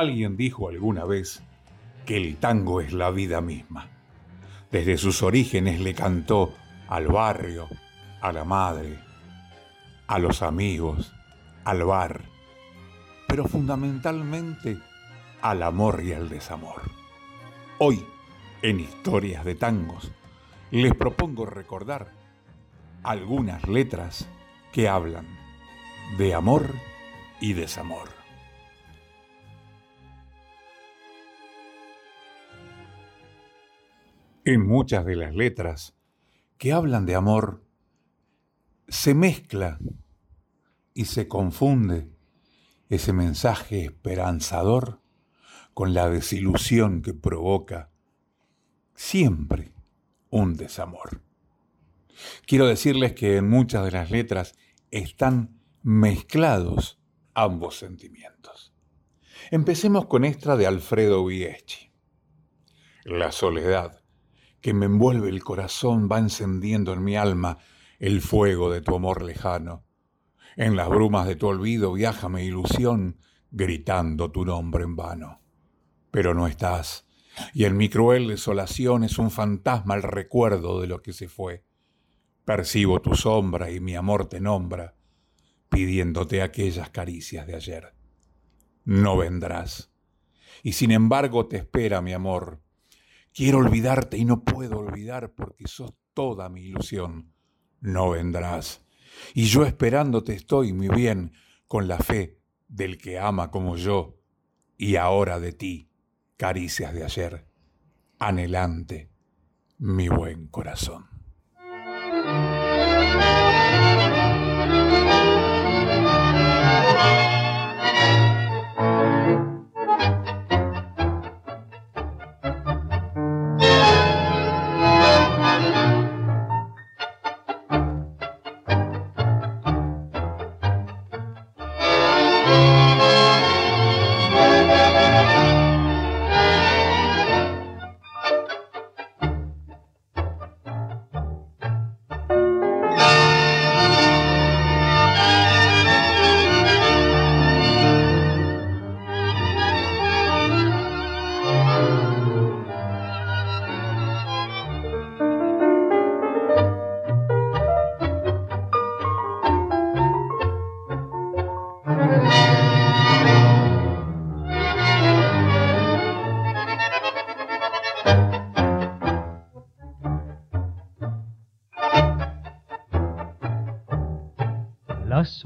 Alguien dijo alguna vez que el tango es la vida misma. Desde sus orígenes le cantó al barrio, a la madre, a los amigos, al bar, pero fundamentalmente al amor y al desamor. Hoy, en Historias de Tangos, les propongo recordar algunas letras que hablan de amor y desamor. En muchas de las letras que hablan de amor, se mezcla y se confunde ese mensaje esperanzador con la desilusión que provoca siempre un desamor. Quiero decirles que en muchas de las letras están mezclados ambos sentimientos. Empecemos con esta de Alfredo Vieschi. La soledad que me envuelve el corazón va encendiendo en mi alma el fuego de tu amor lejano. En las brumas de tu olvido viaja mi ilusión gritando tu nombre en vano. Pero no estás, y en mi cruel desolación es un fantasma el recuerdo de lo que se fue. Percibo tu sombra y mi amor te nombra, pidiéndote aquellas caricias de ayer. No vendrás, y sin embargo te espera mi amor. Quiero olvidarte y no puedo olvidar porque sos toda mi ilusión. No vendrás, y yo esperándote estoy, mi bien, con la fe del que ama como yo, y ahora de ti, caricias de ayer, anhelante, mi buen corazón.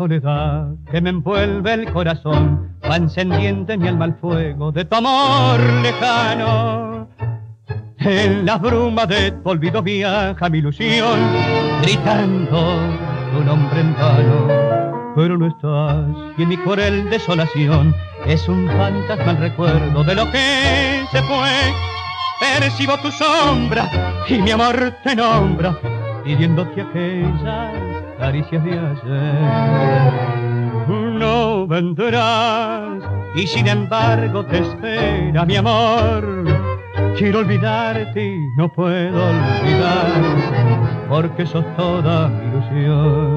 Soledad que me envuelve el corazón va encendiendo en mi alma el fuego de tu amor lejano. En las brumas de tu olvido viaja mi ilusión, gritando tu nombre en vano. Pero no estás y en mi cruel desolación es un fantasma el recuerdo de lo que se fue. Percibo tu sombra y mi amor te nombra, pidiéndote aquella caricias de ayer. No vendrás y sin embargo te espera mi amor. Quiero olvidarte no puedo olvidar porque sos toda mi ilusión.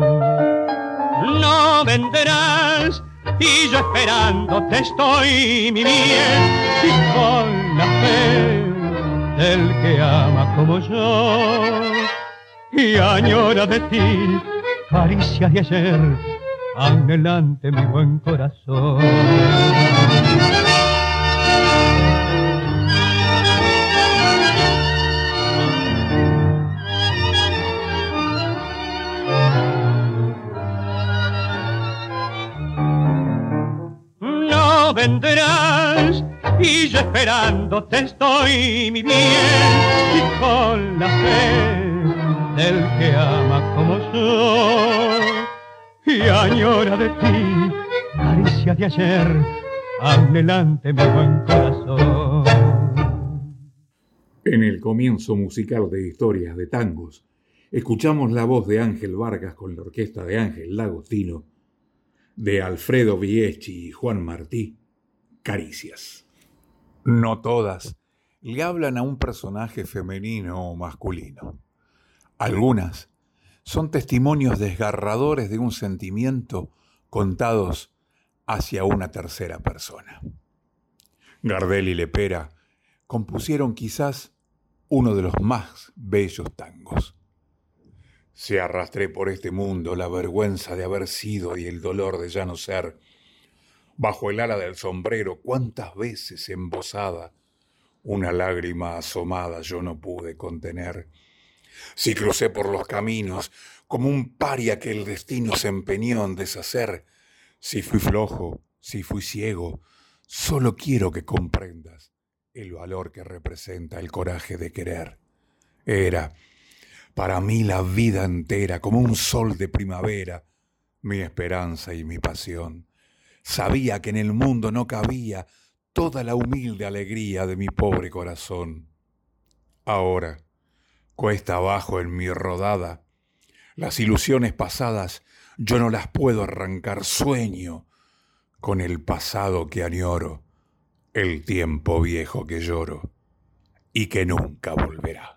No vendrás y yo esperándote estoy, mi bien, y con la fe del que ama como yo y añora de ti caricias de ayer, anhelante mi buen corazón. No vendrás y yo esperándote estoy, mi bien, y con la fe del que ama como yo y añora de ti, caricia de ayer, adelante mi buen corazón. En el comienzo musical de Historias de Tangos, escuchamos la voz de Ángel Vargas con la orquesta de Ángel Lagostino, de Alfredo Vieschi y Juan Martí, Caricias. No todas le hablan a un personaje femenino o masculino. Algunas son testimonios desgarradores de un sentimiento contados hacia una tercera persona. Gardel y Lepera compusieron quizás uno de los más bellos tangos. Se arrastré por este mundo la vergüenza de haber sido y el dolor de ya no ser. Bajo el ala del sombrero, cuántas veces embosada, una lágrima asomada yo no pude contener. Si crucé por los caminos como un paria que el destino se empeñó en deshacer, si fui flojo, si fui ciego, solo quiero que comprendas el valor que representa el coraje de querer. Era para mí la vida entera como un sol de primavera, mi esperanza y mi pasión. Sabía que en el mundo no cabía toda la humilde alegría de mi pobre corazón. Ahora, cuesta abajo en mi rodada, las ilusiones pasadas yo no las puedo arrancar, sueño con el pasado que añoro el tiempo viejo que lloro y que nunca volverá.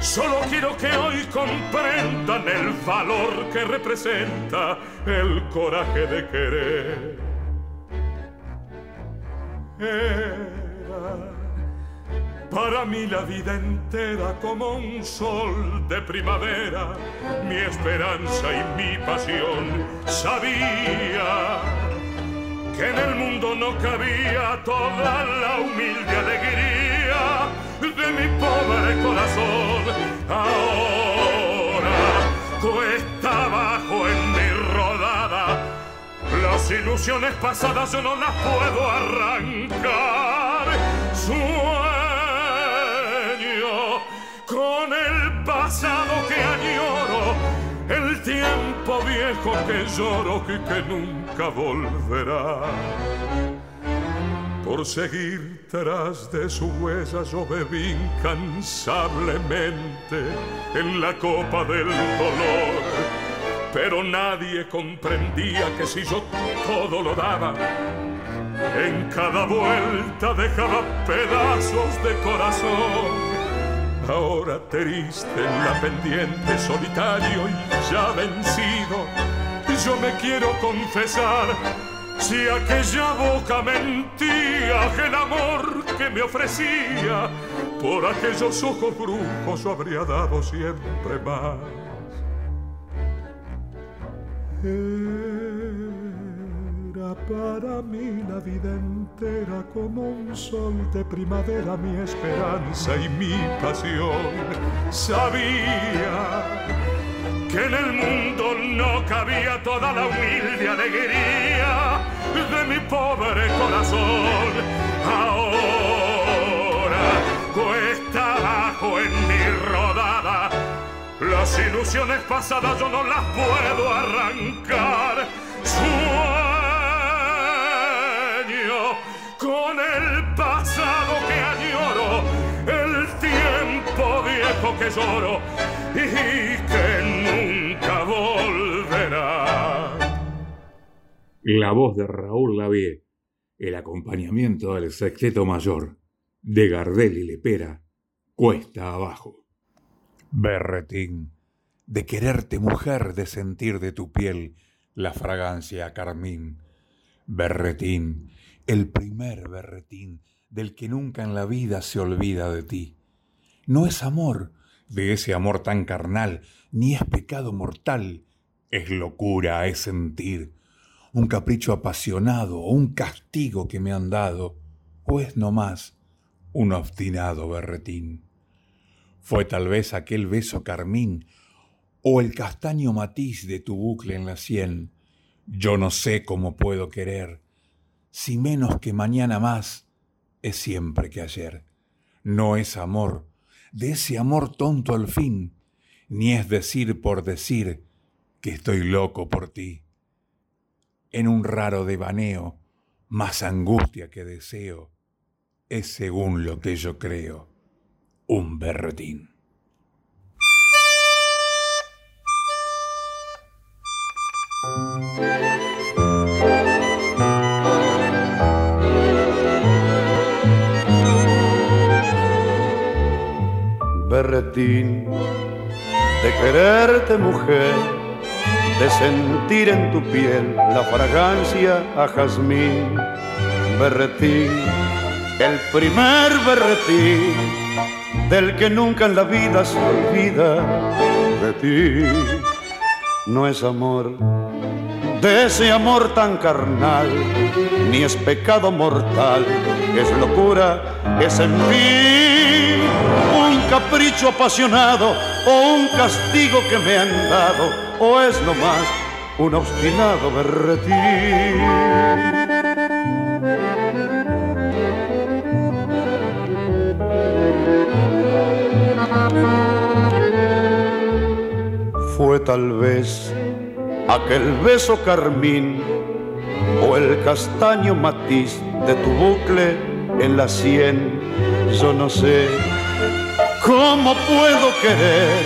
solo quiero que hoy comprendan el valor que representa el coraje de querer era para mí la vida entera como un sol de primavera, mi esperanza y mi pasión. Sabía que en el mundo no cabía toda la humilde alegría de mi pobre corazón. Ahora cuesta abajo en las ilusiones pasadas yo no las puedo arrancar. Sueño con el pasado que añoro, el tiempo viejo que lloro y que nunca volverá. Por seguir tras de su huella yo bebí incansablemente en la copa del dolor pero nadie comprendía que si yo todo lo daba, en cada vuelta dejaba pedazos de corazón. Ahora triste en la pendiente, solitario y ya vencido, yo me quiero confesar. Si aquella boca mentía el amor que me ofrecía, por aquellos ojos brujos yo habría dado siempre más. Era para mí la vida entera como un sol de primavera, mi esperanza y mi pasión. Sabía que en el mundo no cabía toda la humilde alegría de mi pobre corazón. Ahora cuesta abajo en mi rodada las ilusiones pasadas yo no las puedo arrancar. Sueño con el y que nunca volverá. La voz de Raúl Lavie, el acompañamiento del sexteto mayor de Gardel y Lepera, cuesta abajo. Berretín, de quererte mujer, de sentir de tu piel la fragancia carmín. Berretín, el primer berretín del que nunca en la vida se olvida de ti. No es amor, de ese amor tan carnal, ni es pecado mortal, es locura, es sentir, un capricho apasionado o un castigo que me han dado, o es no más un obstinado berretín. Fue tal vez aquel beso carmín o el castaño matiz de tu bucle en la sien. Yo no sé cómo puedo querer, si menos que mañana más es siempre que ayer. No es amor, de ese amor tonto al fin, ni es decir por decir que estoy loco por ti. En un raro devaneo, más angustia que deseo, es según lo que yo creo, un berretín. Berretín de quererte mujer, de sentir en tu piel la fragancia a jazmín. Berretín, el primer berretín del que nunca en la vida se olvida de ti. No es amor de ese amor tan carnal, ni es pecado mortal, es locura, es en mí capricho apasionado o un castigo que me han dado, o es nomás un obstinado berretín. Fue tal vez aquel beso carmín o el castaño matiz de tu bucle en la sien. Yo no sé cómo puedo querer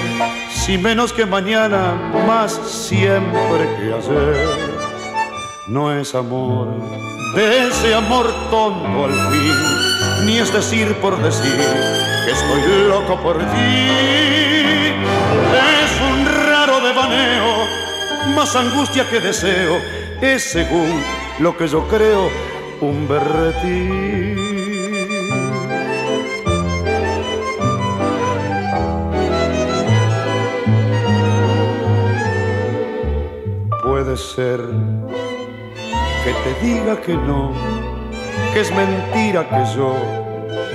si menos que mañana, más siempre que ayer. No es amor, de ese amor tonto al fin, ni es decir por decir que estoy loco por ti. Es un raro devaneo más angustia que deseo, es según lo que yo creo un berretín. Puede ser que te diga que no, que es mentira que yo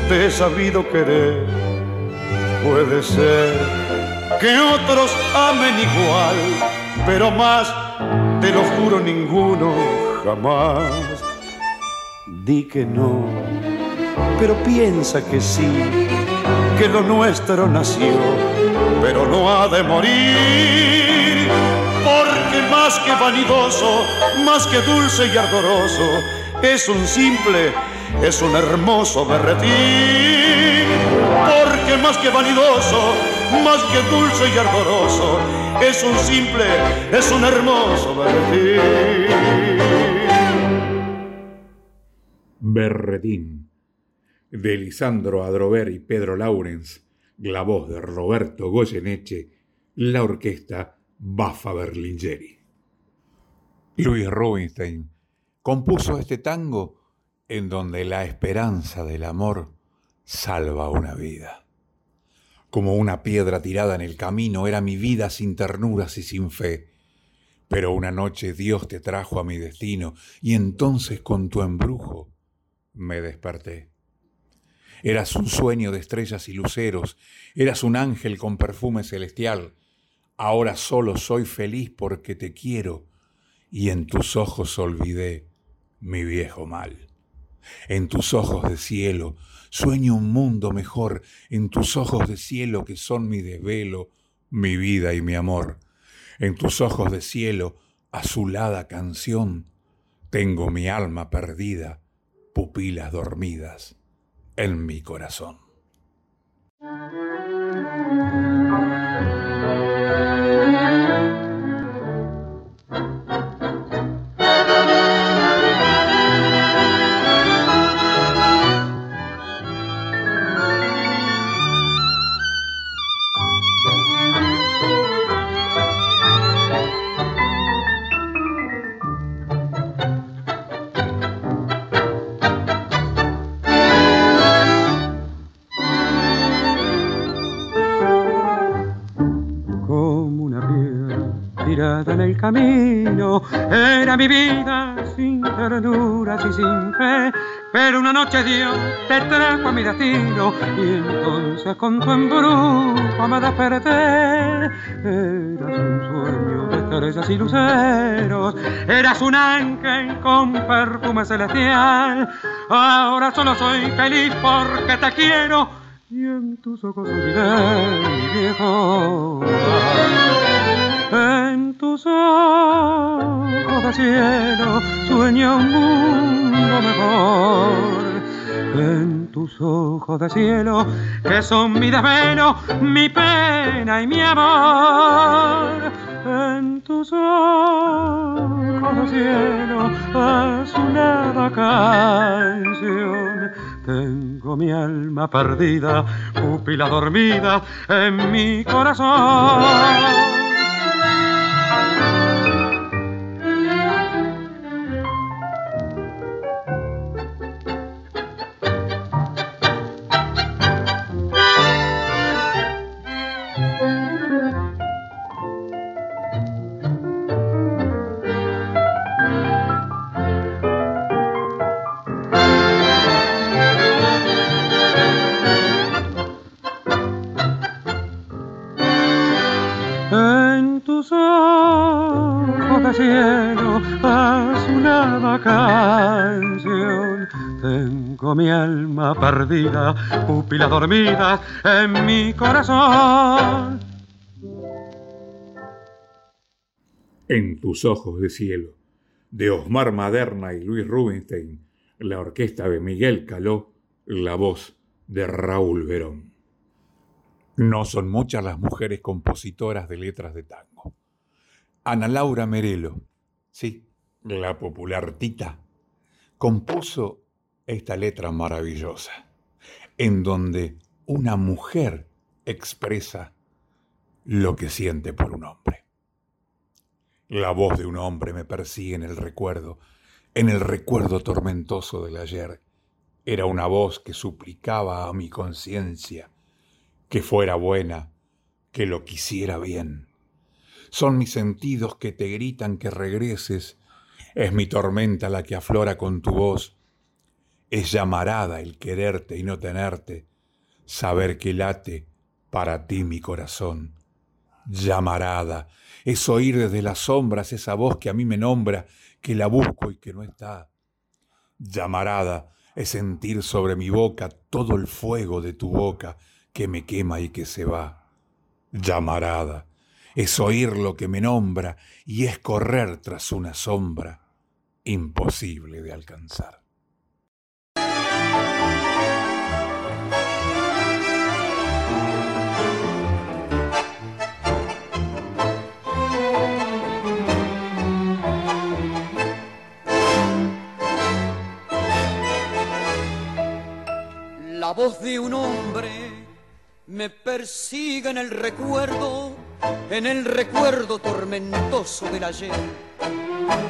te he sabido querer. Puede ser que otros amen igual pero más, te lo juro, ninguno jamás. Di que no, pero piensa que sí, que lo nuestro nació, pero no ha de morir. Más que vanidoso, más que dulce y ardoroso, es un simple, es un hermoso berretín. Porque más que vanidoso, más que dulce y ardoroso, es un simple, es un hermoso berretín. Berretín, de Lisandro Adrover y Pedro Laurens, la voz de Roberto Goyeneche, la orquesta Bafa Berlingeri. Luis Rubinstein compuso este tango en donde la esperanza del amor salva una vida. Como una piedra tirada en el camino era mi vida sin ternuras y sin fe. Pero una noche Dios te trajo a mi destino y entonces con tu embrujo me desperté. Eras un sueño de estrellas y luceros, eras un ángel con perfume celestial. Ahora solo soy feliz porque te quiero y en tus ojos olvidé mi viejo mal. En tus ojos de cielo Sueño un mundo mejor en tus ojos de cielo que son mi desvelo, mi vida y mi amor. En tus ojos de cielo, azulada canción, tengo mi alma perdida, pupilas dormidas en mi corazón. Camino. Era mi vida sin ternuras y sin fe. Pero una noche Dios te trajo a mi destino y entonces con tu embrujo me desperté. Eras un sueño de estrellas y luceros. Eras un ángel con perfume celestial. Ahora solo soy feliz porque te quiero y en tus ojos olvidé mi viejo. En tus ojos de cielo sueño un mundo mejor. En tus ojos de cielo, que son mi desvelo, mi pena y mi amor. En tus ojos de cielo, azulada canción. Tengo mi alma perdida, pupila dormida en mi corazón. Mi alma perdida, pupila dormida en mi corazón. En tus ojos de cielo, de Osmar Maderna y Luis Rubinstein, la orquesta de Miguel Caló, la voz de Raúl Verón. No son muchas las mujeres compositoras de letras de tango. Ana Laura Merelo, sí, la popular Tita, compuso esta letra maravillosa, en donde una mujer expresa lo que siente por un hombre. La voz de un hombre me persigue en el recuerdo, en el recuerdo tormentoso del ayer. Era una voz que suplicaba a mi conciencia que fuera buena, que lo quisiera bien. Son mis sentidos que te gritan que regreses, es mi tormenta la que aflora con tu voz, es llamarada el quererte y no tenerte, saber que late para ti mi corazón. Llamarada, es oír desde las sombras esa voz que a mí me nombra, que la busco y que no está. Llamarada, es sentir sobre mi boca todo el fuego de tu boca, que me quema y que se va. Llamarada, es oír lo que me nombra y es correr tras una sombra imposible de alcanzar. La voz de un hombre me persigue en el recuerdo, en el recuerdo tormentoso del ayer.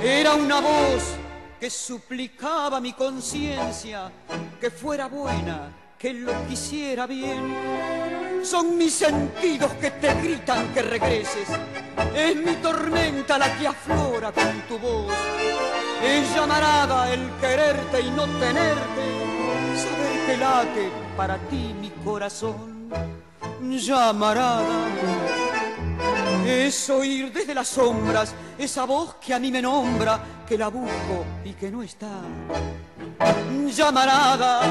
Era una voz que suplicaba mi conciencia que fuera buena, que lo quisiera bien. Son mis sentidos que te gritan que regreses, es mi tormenta la que aflora con tu voz. Es llamarada el quererte y no tenerte, saber que late para ti mi corazón llamarada. Es oír desde las sombras esa voz que a mí me nombra, que la busco y que no está. Llamarada.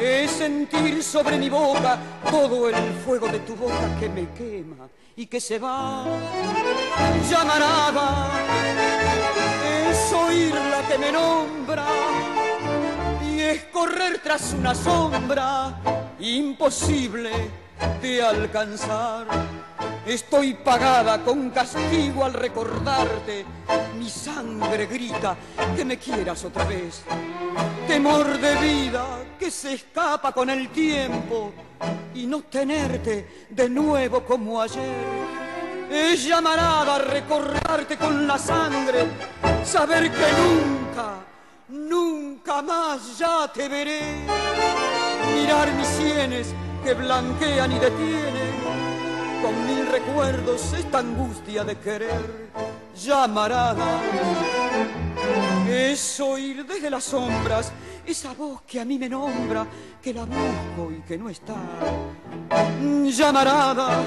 Es sentir sobre mi boca todo el fuego de tu boca que me quema y que se va. Llamarada. Es oír la que me nombra y es correr tras una sombra imposible de alcanzar. Estoy pagada con castigo al recordarte. Mi sangre grita que me quieras otra vez. Temor de vida que se escapa con el tiempo y no tenerte de nuevo como ayer. Es llamarada recordarte con la sangre, saber que nunca, nunca más ya te veré mirar mis sienes que blanquean y detienen con mil recuerdos esta angustia de querer llamarada es oír desde las sombras esa voz que a mí me nombra que la busco y que no está. Llamarada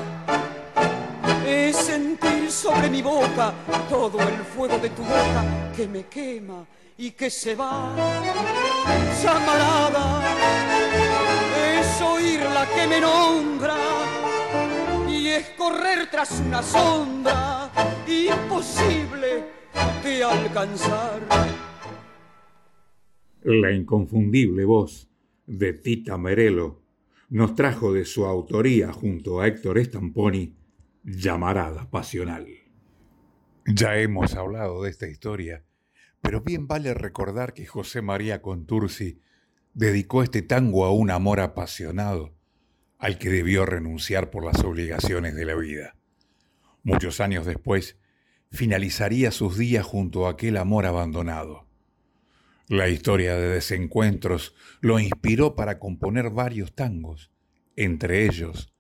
es sentir sobre mi boca todo el fuego de tu boca que me quema y que se va. Llamarada es oír la que me nombra es correr tras una sombra imposible de alcanzar. La inconfundible voz de Tita Merelo nos trajo de su autoría junto a Héctor Estamponi Llamarada Pasional. Ya hemos hablado de esta historia, pero bien vale recordar que José María Contursi dedicó este tango a un amor apasionado al que debió renunciar por las obligaciones de la vida. Muchos años después, finalizaría sus días junto a aquel amor abandonado. La historia de desencuentros lo inspiró para componer varios tangos, entre ellos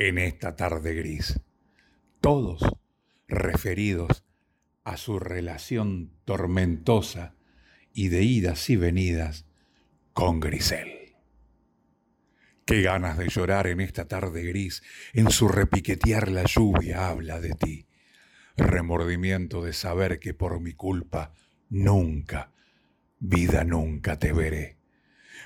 En esta tarde gris, todos referidos a su relación tormentosa y de idas y venidas con Grisel. Qué ganas de llorar en esta tarde gris, en su repiquetear la lluvia habla de ti. Remordimiento de saber que por mi culpa nunca vida nunca te veré.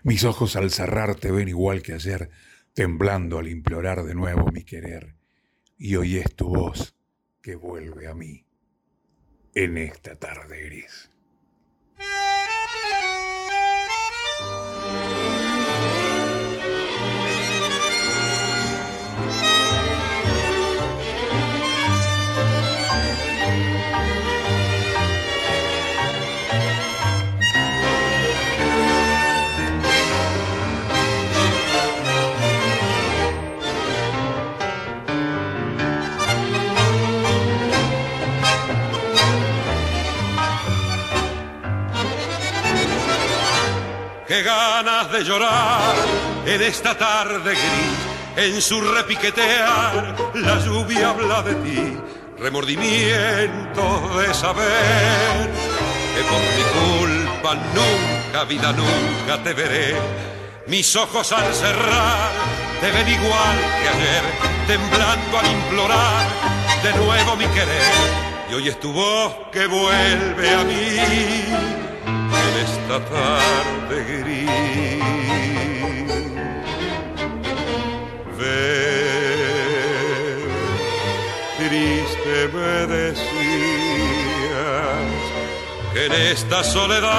Mis ojos al cerrar te ven igual que ayer, temblando al implorar de nuevo mi querer, y hoy es tu voz que vuelve a mí en esta tarde gris. Qué ganas de llorar en esta tarde gris, en su repiquetear, la lluvia habla de ti, remordimiento de saber que por mi culpa nunca, vida nunca te veré. Mis ojos al cerrar te ven igual que ayer, temblando al implorar de nuevo mi querer. Y hoy es tu voz que vuelve a mí en esta tarde gris. Ver, triste me decías que en esta soledad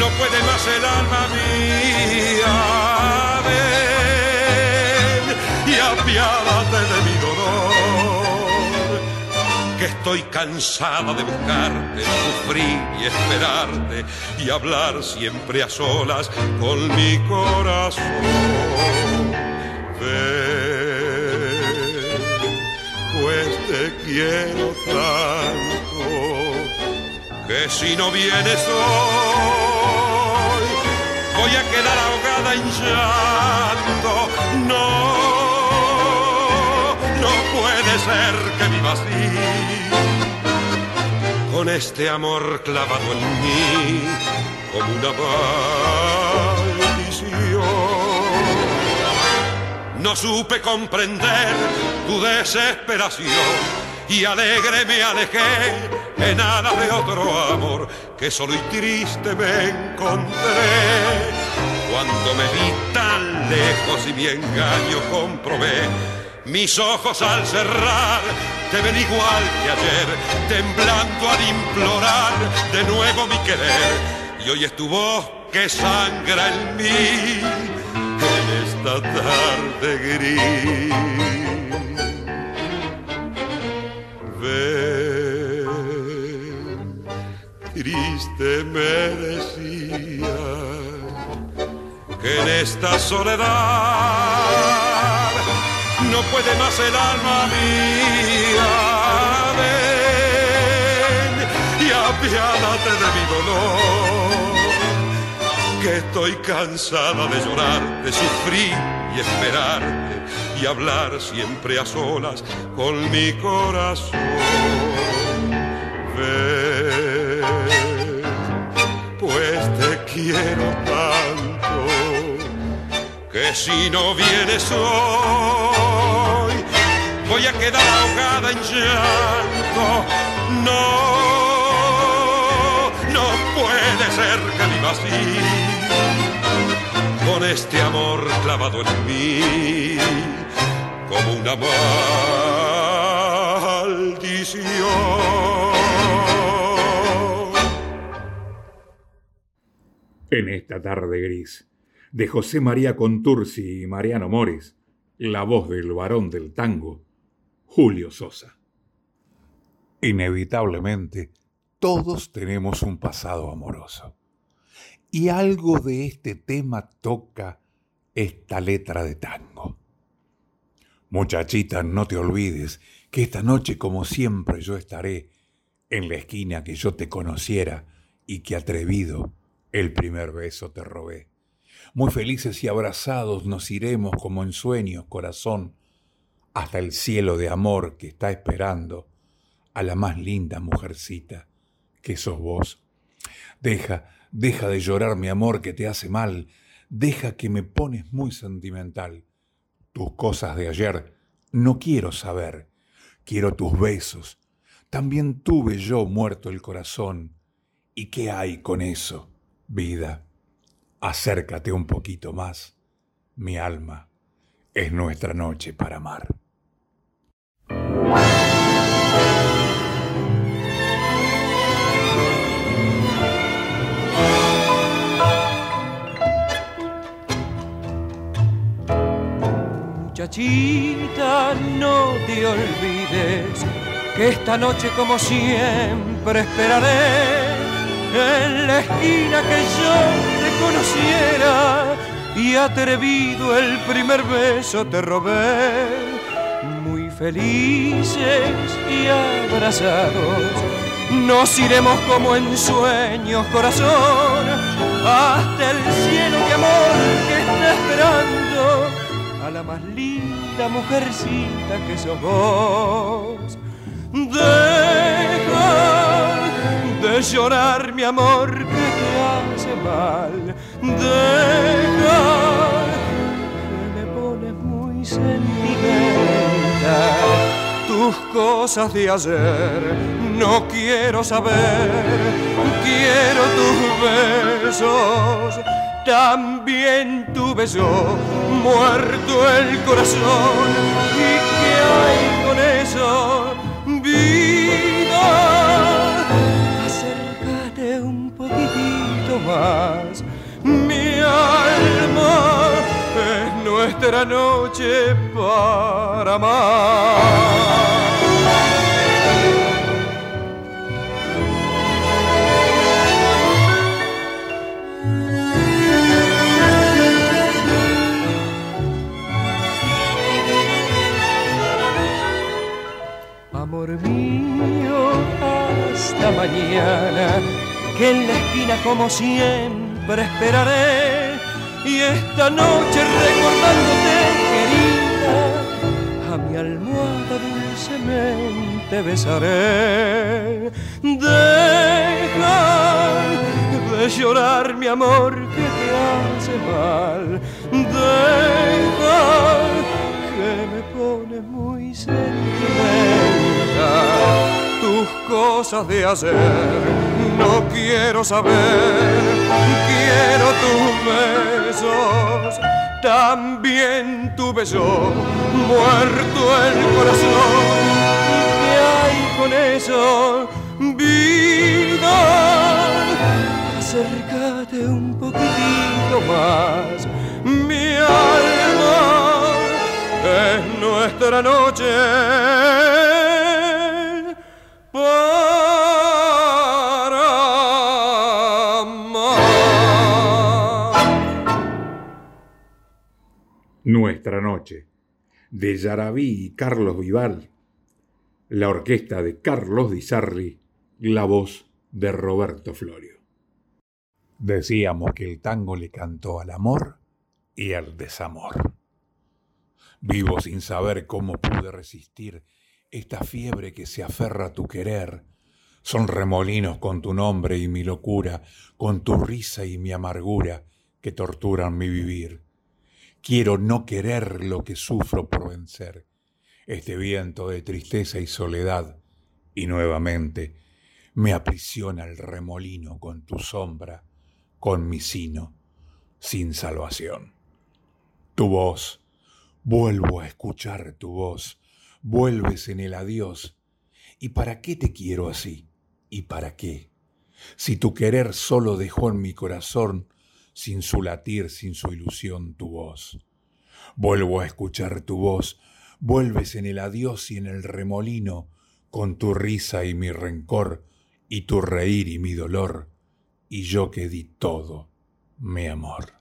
no puede más el alma mía. Estoy cansada de buscarte, sufrir y esperarte y hablar siempre a solas con mi corazón. Ven, pues te quiero tanto que si no vienes hoy voy a quedar ahogada en llanto. No puede ser que viva así, con este amor clavado en mí como una maldición. No supe comprender tu desesperación y alegre me alejé en alas de otro amor que solo y triste me encontré. Cuando me vi tan lejos y mi engaño comprobé, mis ojos al cerrar te ven igual que ayer, temblando al implorar de nuevo mi querer. Y hoy es tu voz que sangra en mí en esta tarde gris. Ven, triste me decía que en esta soledad no puede más el alma mía. Ven y apiádate de mi dolor, que estoy cansada de llorar, de sufrir y esperarte y hablar siempre a solas con mi corazón. Ven, pues te quiero tanto que si no vienes hoy voy a quedar ahogada en llanto. No, no puede ser que viva así, con este amor clavado en mí, como una maldición. En esta tarde gris, de José María Contursi y Mariano Mores, la voz del varón del tango, Julio Sosa. Inevitablemente, todos tenemos un pasado amoroso. Y algo de este tema toca esta letra de tango. Muchachita, no te olvides que esta noche, como siempre, yo estaré en la esquina que yo te conociera y que atrevido el primer beso te robé. Muy felices y abrazados nos iremos como en sueños, corazón, hasta el cielo de amor que está esperando a la más linda mujercita que sos vos. Deja, deja de llorar mi amor que te hace mal, deja que me pones muy sentimental. Tus cosas de ayer no quiero saber, quiero tus besos. También tuve yo muerto el corazón. ¿Y qué hay con eso? Vida, acércate un poquito más, mi alma, es nuestra noche para amar. Muchachita, no te olvides que esta noche como siempre esperaré en la esquina que yo te conociera y atrevido el primer beso te robé. Felices y abrazados, nos iremos como en sueños, corazón, hasta el cielo de amor que está esperando a la más linda mujercita que sos vos. Deja de llorar mi amor que te hace mal. Deja Tus cosas de ayer no quiero saber. Quiero tus besos. También tu beso, muerto el corazón. ¿Y qué hay con eso? Vida más. Mi alma nuestra noche para amar. Amor mío, hasta mañana que en la esquina como siempre esperaré y esta noche recordándote querida a mi almohada dulcemente besaré. Deja de llorar mi amor que te hace mal. Deja que me pone muy sentimental tus cosas de hacer no quiero saber, quiero tus besos, también tu beso, muerto el corazón. ¿Qué hay con eso, vida? Acércate un poquitito más, mi alma es nuestra noche. Nuestra Noche, de Yarabí y Carlos Vival, la orquesta de Carlos Di Sarri, la voz de Roberto Florio. Decíamos que el tango le cantó al amor y al desamor. Vivo sin saber cómo pude resistir esta fiebre que se aferra a tu querer. Son remolinos con tu nombre y mi locura, con tu risa y mi amargura que torturan mi vivir. Quiero no querer lo que sufro por vencer. este viento de tristeza y soledad, y nuevamente me aprisiona el remolino con tu sombra, con mi sino, sin salvación. Tu voz, vuelvo a escuchar tu voz, vuelves en el adiós. ¿Y para qué te quiero así? ¿Y para qué? Si tu querer solo dejó en mi corazón, sin su latir, sin su ilusión, tu voz. Vuelvo a escuchar tu voz, vuelves en el adiós y en el remolino, con tu risa y mi rencor, y tu reír y mi dolor, y yo que di todo, mi amor.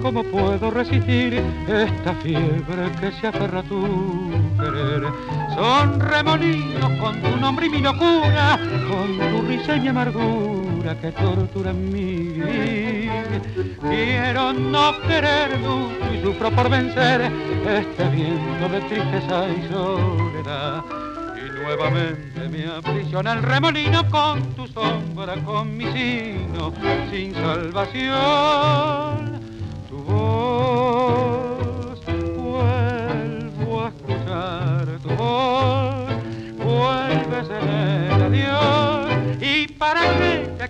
¿Cómo puedo resistir esta fiebre que se aferra a tu querer? Son remolinos con tu nombre y mi locura, con tu risa y mi amargura que torturan mi vivir. Quiero no querer mucho y sufro por vencer este viento de tristeza y soledad. Nuevamente me aprisiona el remolino con tu sombra, con mi sino, sin salvación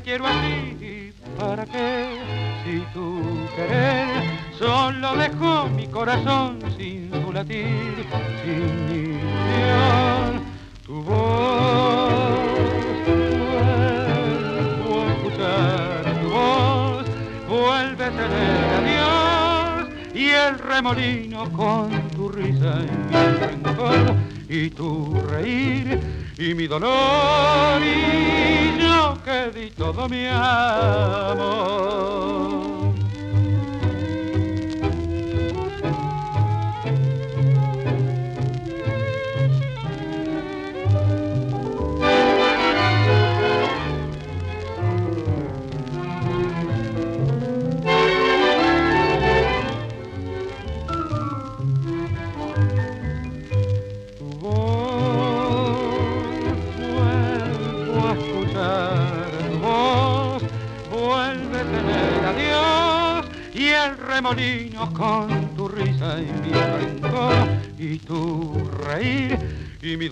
quiero así? ¿Para qué? Si tu querer solo dejó mi corazón sin su latir, sin ilusión. Tu voz, vuelvo a escuchar tu voz, vuelves en el adiós y el remolino con tu risa y mi rencor y tu reír y mi dolor y yo que di todo mi amor.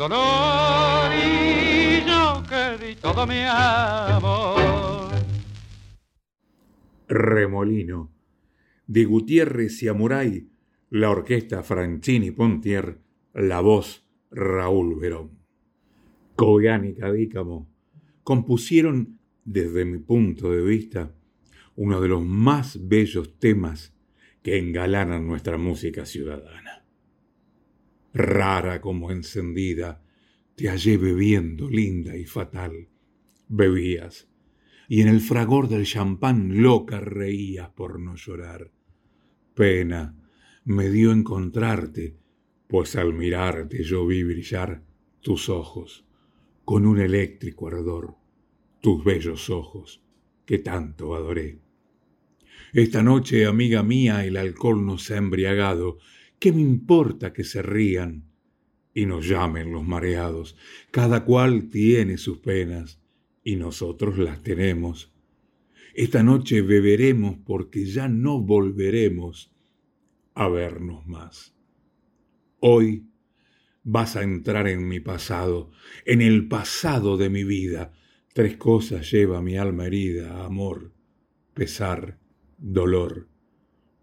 Que. Remolino de Gutiérrez y Amuray, la orquesta Franchini Pontier, la voz Raúl Verón. Cogán y Cadícamo compusieron, desde mi punto de vista, uno de los más bellos temas que engalanan nuestra música ciudadana. Rara como encendida, te hallé bebiendo, linda y fatal. Bebías, y en el fragor del champán loca reías por no llorar. Pena me dio encontrarte, pues al mirarte yo vi brillar tus ojos con un eléctrico ardor, tus bellos ojos que tanto adoré. Esta noche, amiga mía, el alcohol nos ha embriagado. ¿Qué me importa que se rían y nos llamen los mareados? Cada cual tiene sus penas y nosotros las tenemos. Esta noche beberemos porque ya no volveremos a vernos más. Hoy vas a entrar en mi pasado, en el pasado de mi vida. Tres cosas lleva mi alma herida, amor, pesar, dolor.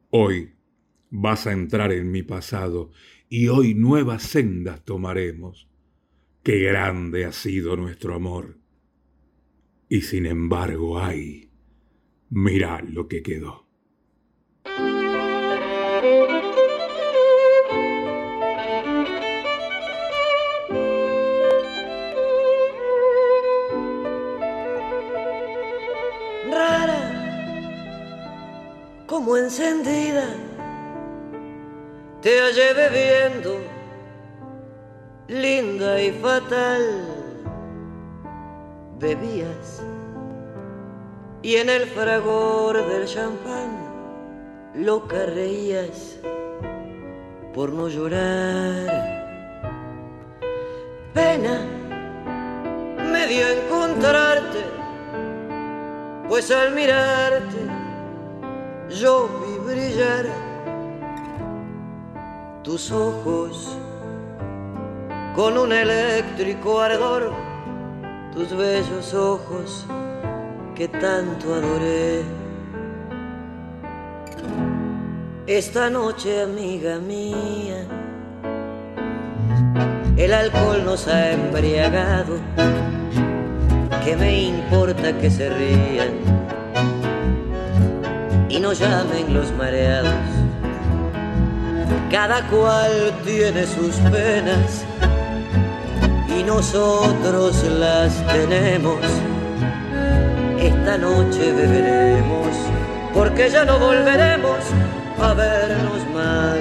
Hoy vas a entrar en mi pasado y hoy nuevas sendas tomaremos. Qué grande ha sido nuestro amor. Y sin embargo, ay, mira lo que quedó. como encendida, te hallé bebiendo, linda y fatal. Bebías y en el fragor del champán loca reías por no llorar. Pena me dio encontrarte, pues al mirarte yo vi brillar tus ojos con un eléctrico ardor, tus bellos ojos que tanto adoré. Esta noche, amiga mía, el alcohol nos ha embriagado. ¿Qué me importa que se rían? y no llamen los mareados. Cada cual tiene sus penas y nosotros las tenemos. Esta noche beberemos porque ya no volveremos a vernos más.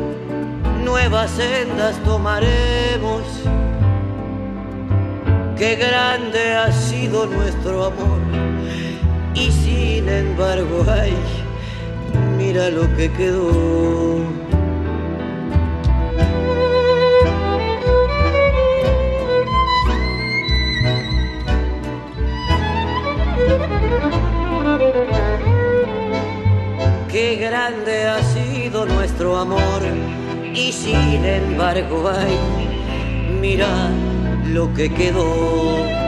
nuevas sendas tomaremos. Qué grande ha sido nuestro amor y sin embargo, ay, mira lo que quedó. Qué grande ha sido nuestro amor y sin embargo, ay, mira lo que quedó.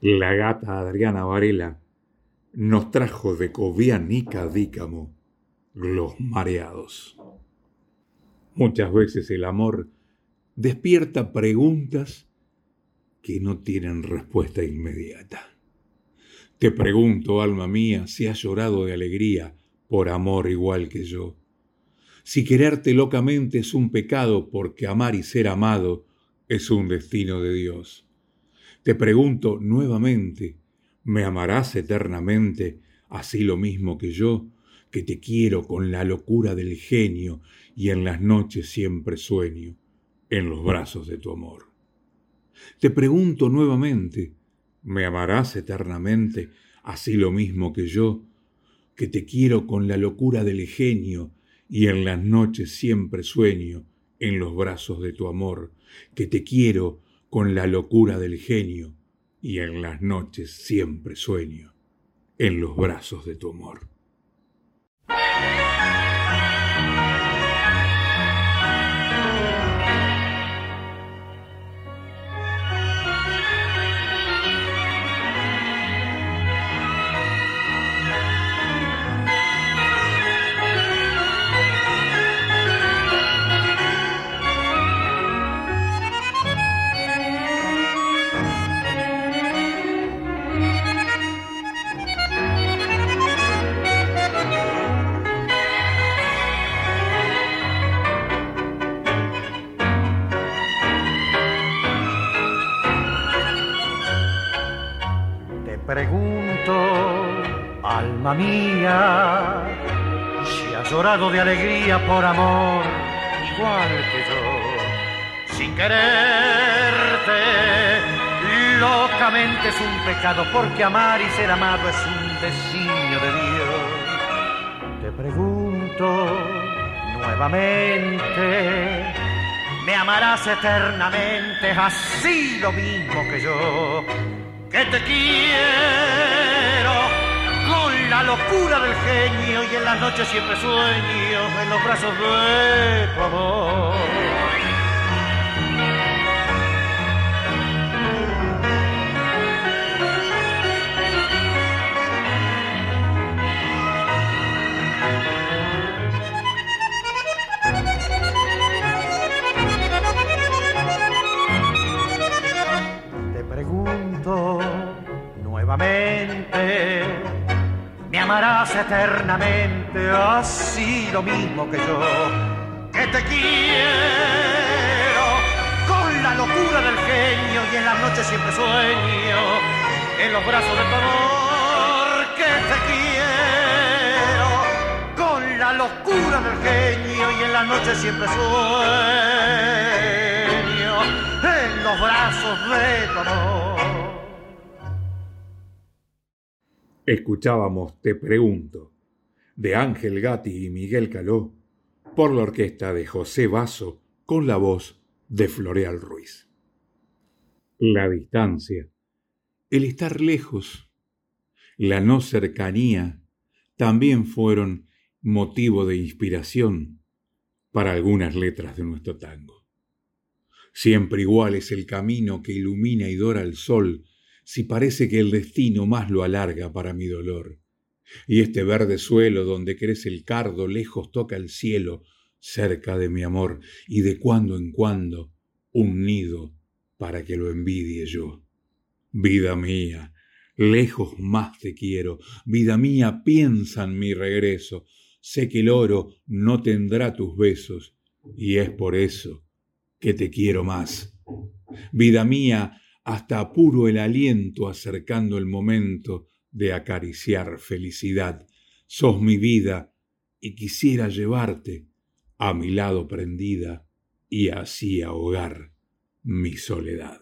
La gata Adriana Varela nos trajo de Covianica Dícamo los mareados. Muchas veces el amor despierta preguntas que no tienen respuesta inmediata. Te pregunto, alma mía, si has llorado de alegría por amor igual que yo. Si quererte locamente es un pecado porque amar y ser amado es un destino de Dios. Te pregunto nuevamente, ¿me amarás eternamente así lo mismo que yo? Que te quiero con la locura del genio y en las noches siempre sueño en los brazos de tu amor. Te pregunto nuevamente, ¿me amarás eternamente así lo mismo que yo, que te quiero con la locura del genio y en las noches siempre sueño en los brazos de tu amor, que te quiero con la locura del genio y en las noches siempre sueño en los brazos de tu amor. Alma de alegría por amor, igual que yo, sin quererte, locamente es un pecado, porque amar y ser amado es un designio de Dios. Te pregunto nuevamente, ¿me amarás eternamente así lo mismo que yo? Que te quiero la locura del genio y en las noches siempre sueño en los brazos de tu amor. Eternamente, así lo mismo que yo, que te quiero con la locura del genio y en las noches siempre sueño. En los brazos de tu amor, que te quiero con la locura del genio y en las noches siempre sueño. En los brazos de tu amor. Escuchábamos Te Pregunto, de Ángel Gatti y Miguel Caló, por la orquesta de José Basso, con la voz de Floreal Ruiz. La distancia, el estar lejos, la no cercanía, también fueron motivo de inspiración para algunas letras de nuestro tango. Siempre igual es el camino que ilumina y dora el sol si parece que el destino más lo alarga para mi dolor. Y este verde suelo donde crece el cardo lejos toca el cielo, cerca de mi amor, y de cuando en cuando un nido para que lo envidie yo. Vida mía, lejos más te quiero, vida mía, piensa en mi regreso, sé que el oro no tendrá tus besos, y es por eso que te quiero más. Vida mía, hasta apuro el aliento acercando el momento de acariciar felicidad. Sos mi vida y quisiera llevarte a mi lado prendida y así ahogar mi soledad.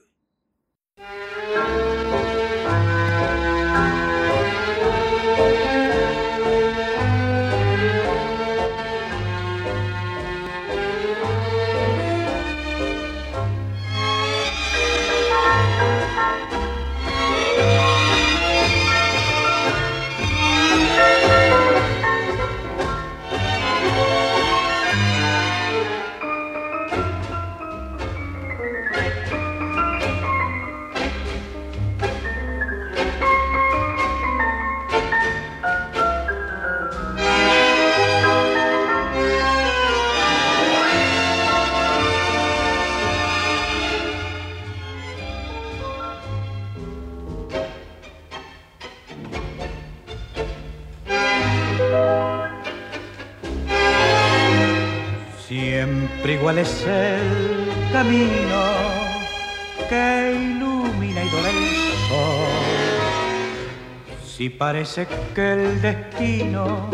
Parece que el destino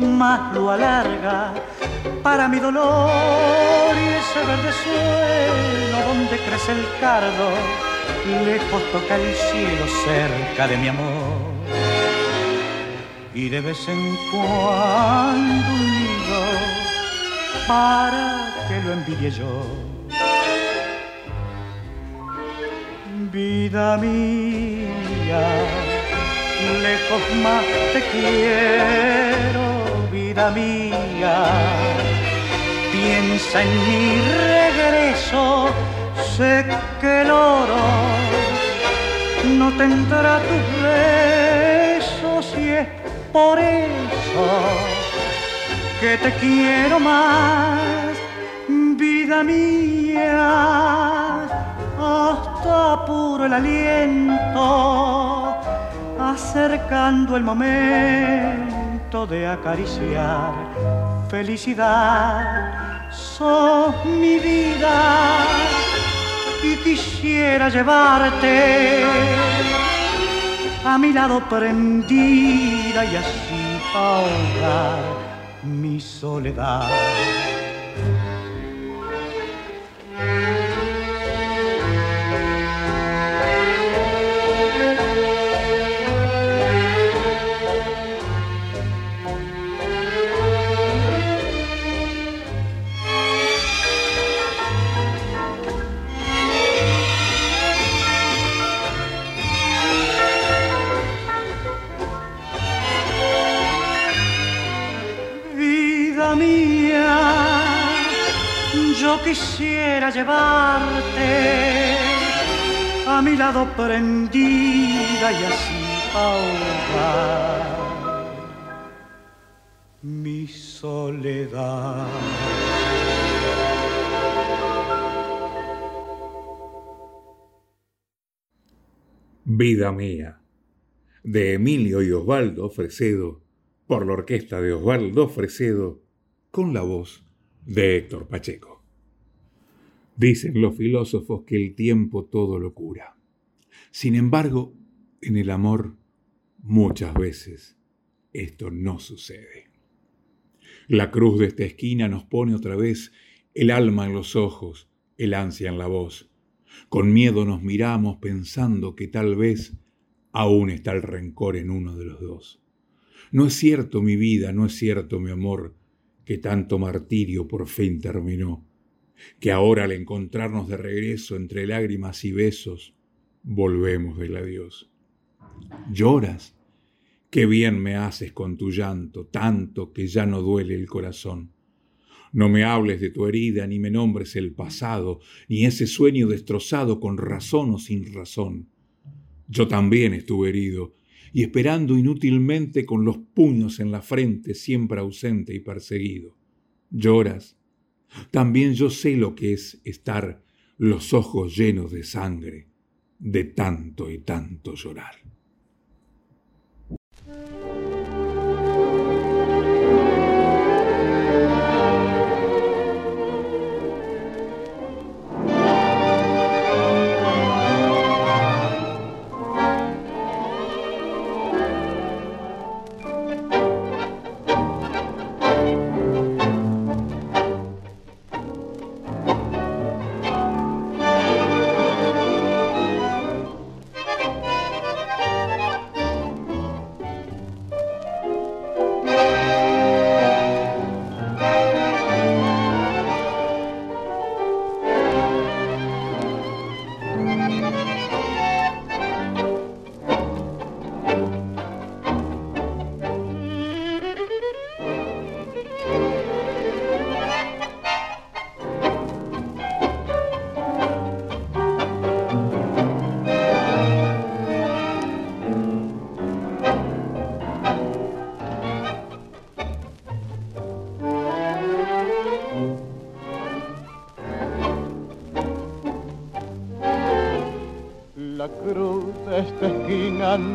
más lo alarga para mi dolor y ese verde suelo donde crece el cardo, lejos toca el cielo cerca de mi amor. Y de vez en cuando unido para que lo envidie yo. Vida mía, lejos más te quiero, vida mía. Piensa en mi regreso, sé que el oro no tendrá tus besos y es por eso que te quiero más vida mía, hasta apuro el aliento, acercando el momento de acariciar felicidad. Sos mi vida y quisiera llevarte a mi lado prendida y así ahogar mi soledad. Quisiera llevarte a mi lado prendida y así ahogar mi soledad. Vida mía, de Emilio y Osvaldo Fresedo, por la orquesta de Osvaldo Fresedo, con la voz de Héctor Pacheco. Dicen los filósofos que el tiempo todo lo cura. Sin embargo, en el amor muchas veces esto no sucede. La cruz de esta esquina nos pone otra vez el alma en los ojos, el ansia en la voz. Con miedo nos miramos pensando que tal vez aún está el rencor en uno de los dos. No es cierto mi vida, no es cierto mi amor, que tanto martirio por fin terminó que ahora al encontrarnos de regreso entre lágrimas y besos, volvemos del adiós. Lloras, qué bien me haces con tu llanto, tanto que ya no duele el corazón. No me hables de tu herida, ni me nombres el pasado, ni ese sueño destrozado con razón o sin razón. Yo también estuve herido, y esperando inútilmente con los puños en la frente, siempre ausente y perseguido. Lloras, también yo sé lo que es estar los ojos llenos de sangre de tanto y tanto llorar.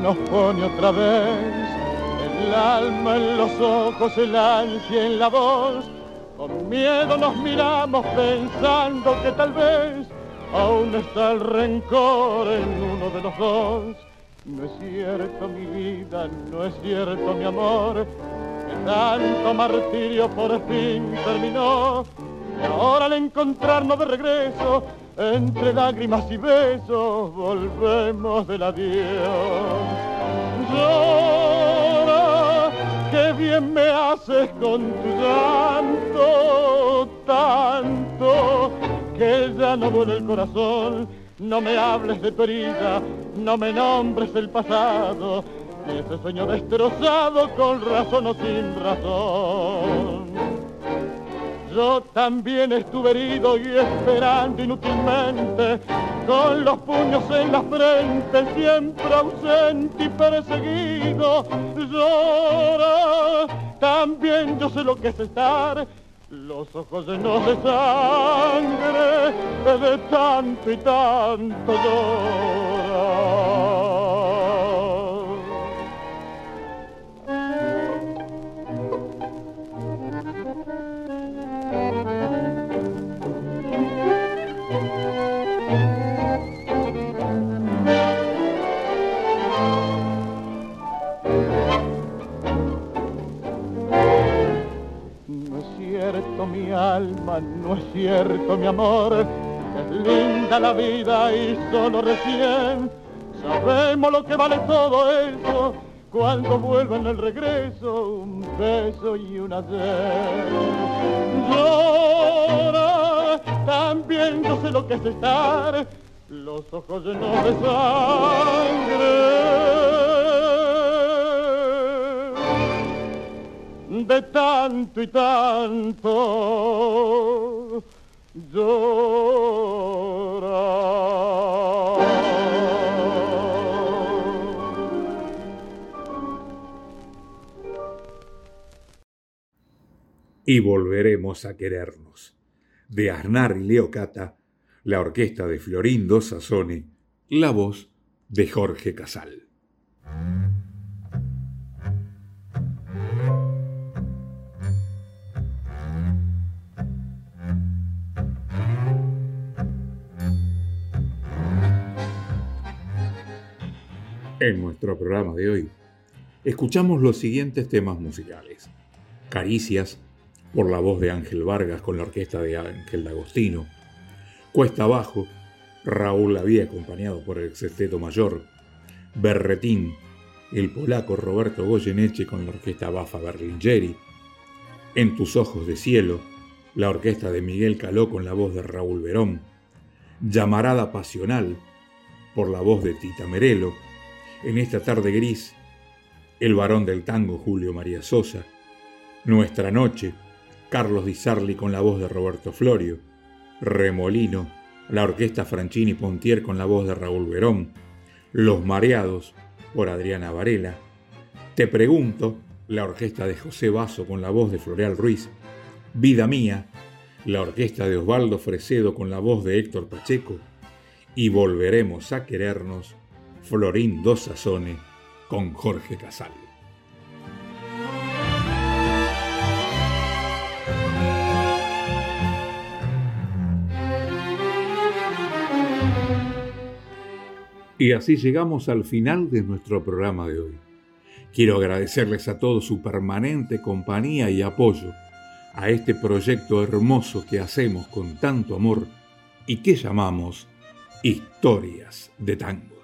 Nos pone otra vez el alma en los ojos, el ansia en la voz. Con miedo nos miramos pensando que tal vez aún está el rencor en uno de los dos. No es cierto mi vida, no es cierto mi amor, que tanto martirio por fin terminó. Y ahora al encontrarnos de regreso, entre lágrimas y besos volvemos del adiós. Llora, que bien me haces con tu llanto, tanto que ya no duele el corazón. No me hables de tu herida, no me nombres el pasado, ese sueño destrozado con razón o sin razón. Yo también estuve herido y esperando inútilmente, con los puños en la frente, siempre ausente y perseguido. Llora, también yo sé lo que es estar, los ojos llenos de sangre, de tanto y tanto llorar. No es cierto mi amor. Es linda la vida y solo recién sabemos lo que vale todo eso. Cuando vuelva en el regreso un beso y un ayer. Llora, también yo sé lo que es estar, los ojos llenos de sangre. De tanto y tanto. Y volveremos a querernos. De Arnar y Leocata, la orquesta de Florindo Sassone, la voz de Jorge Casal. En nuestro programa de hoy, escuchamos los siguientes temas musicales. Caricias, por la voz de Ángel Vargas con la orquesta de Ángel D'Agostino. Cuesta Abajo, Raúl Lavía acompañado por el sexteto mayor. Berretín, el polaco Roberto Goyeneche con la orquesta Bafa Berlingeri. En tus ojos de cielo, la orquesta de Miguel Caló con la voz de Raúl Verón. Llamarada Pasional, por la voz de Tita Merelo en esta tarde gris, el varón del tango Julio María Sosa, Nuestra Noche, Carlos Di Sarli con la voz de Roberto Florio, Remolino, la orquesta Franchini Pontier con la voz de Raúl Verón, Los Mareados por Adriana Varela, Te Pregunto, la orquesta de José Basso con la voz de Floreal Ruiz, Vida Mía, la orquesta de Osvaldo Fresedo con la voz de Héctor Pacheco, y Volveremos a Querernos Florín Dos Sazones con Jorge Casal. Y así llegamos al final de nuestro programa de hoy. Quiero agradecerles a todos su permanente compañía y apoyo a este proyecto hermoso que hacemos con tanto amor y que llamamos Historias de Tango.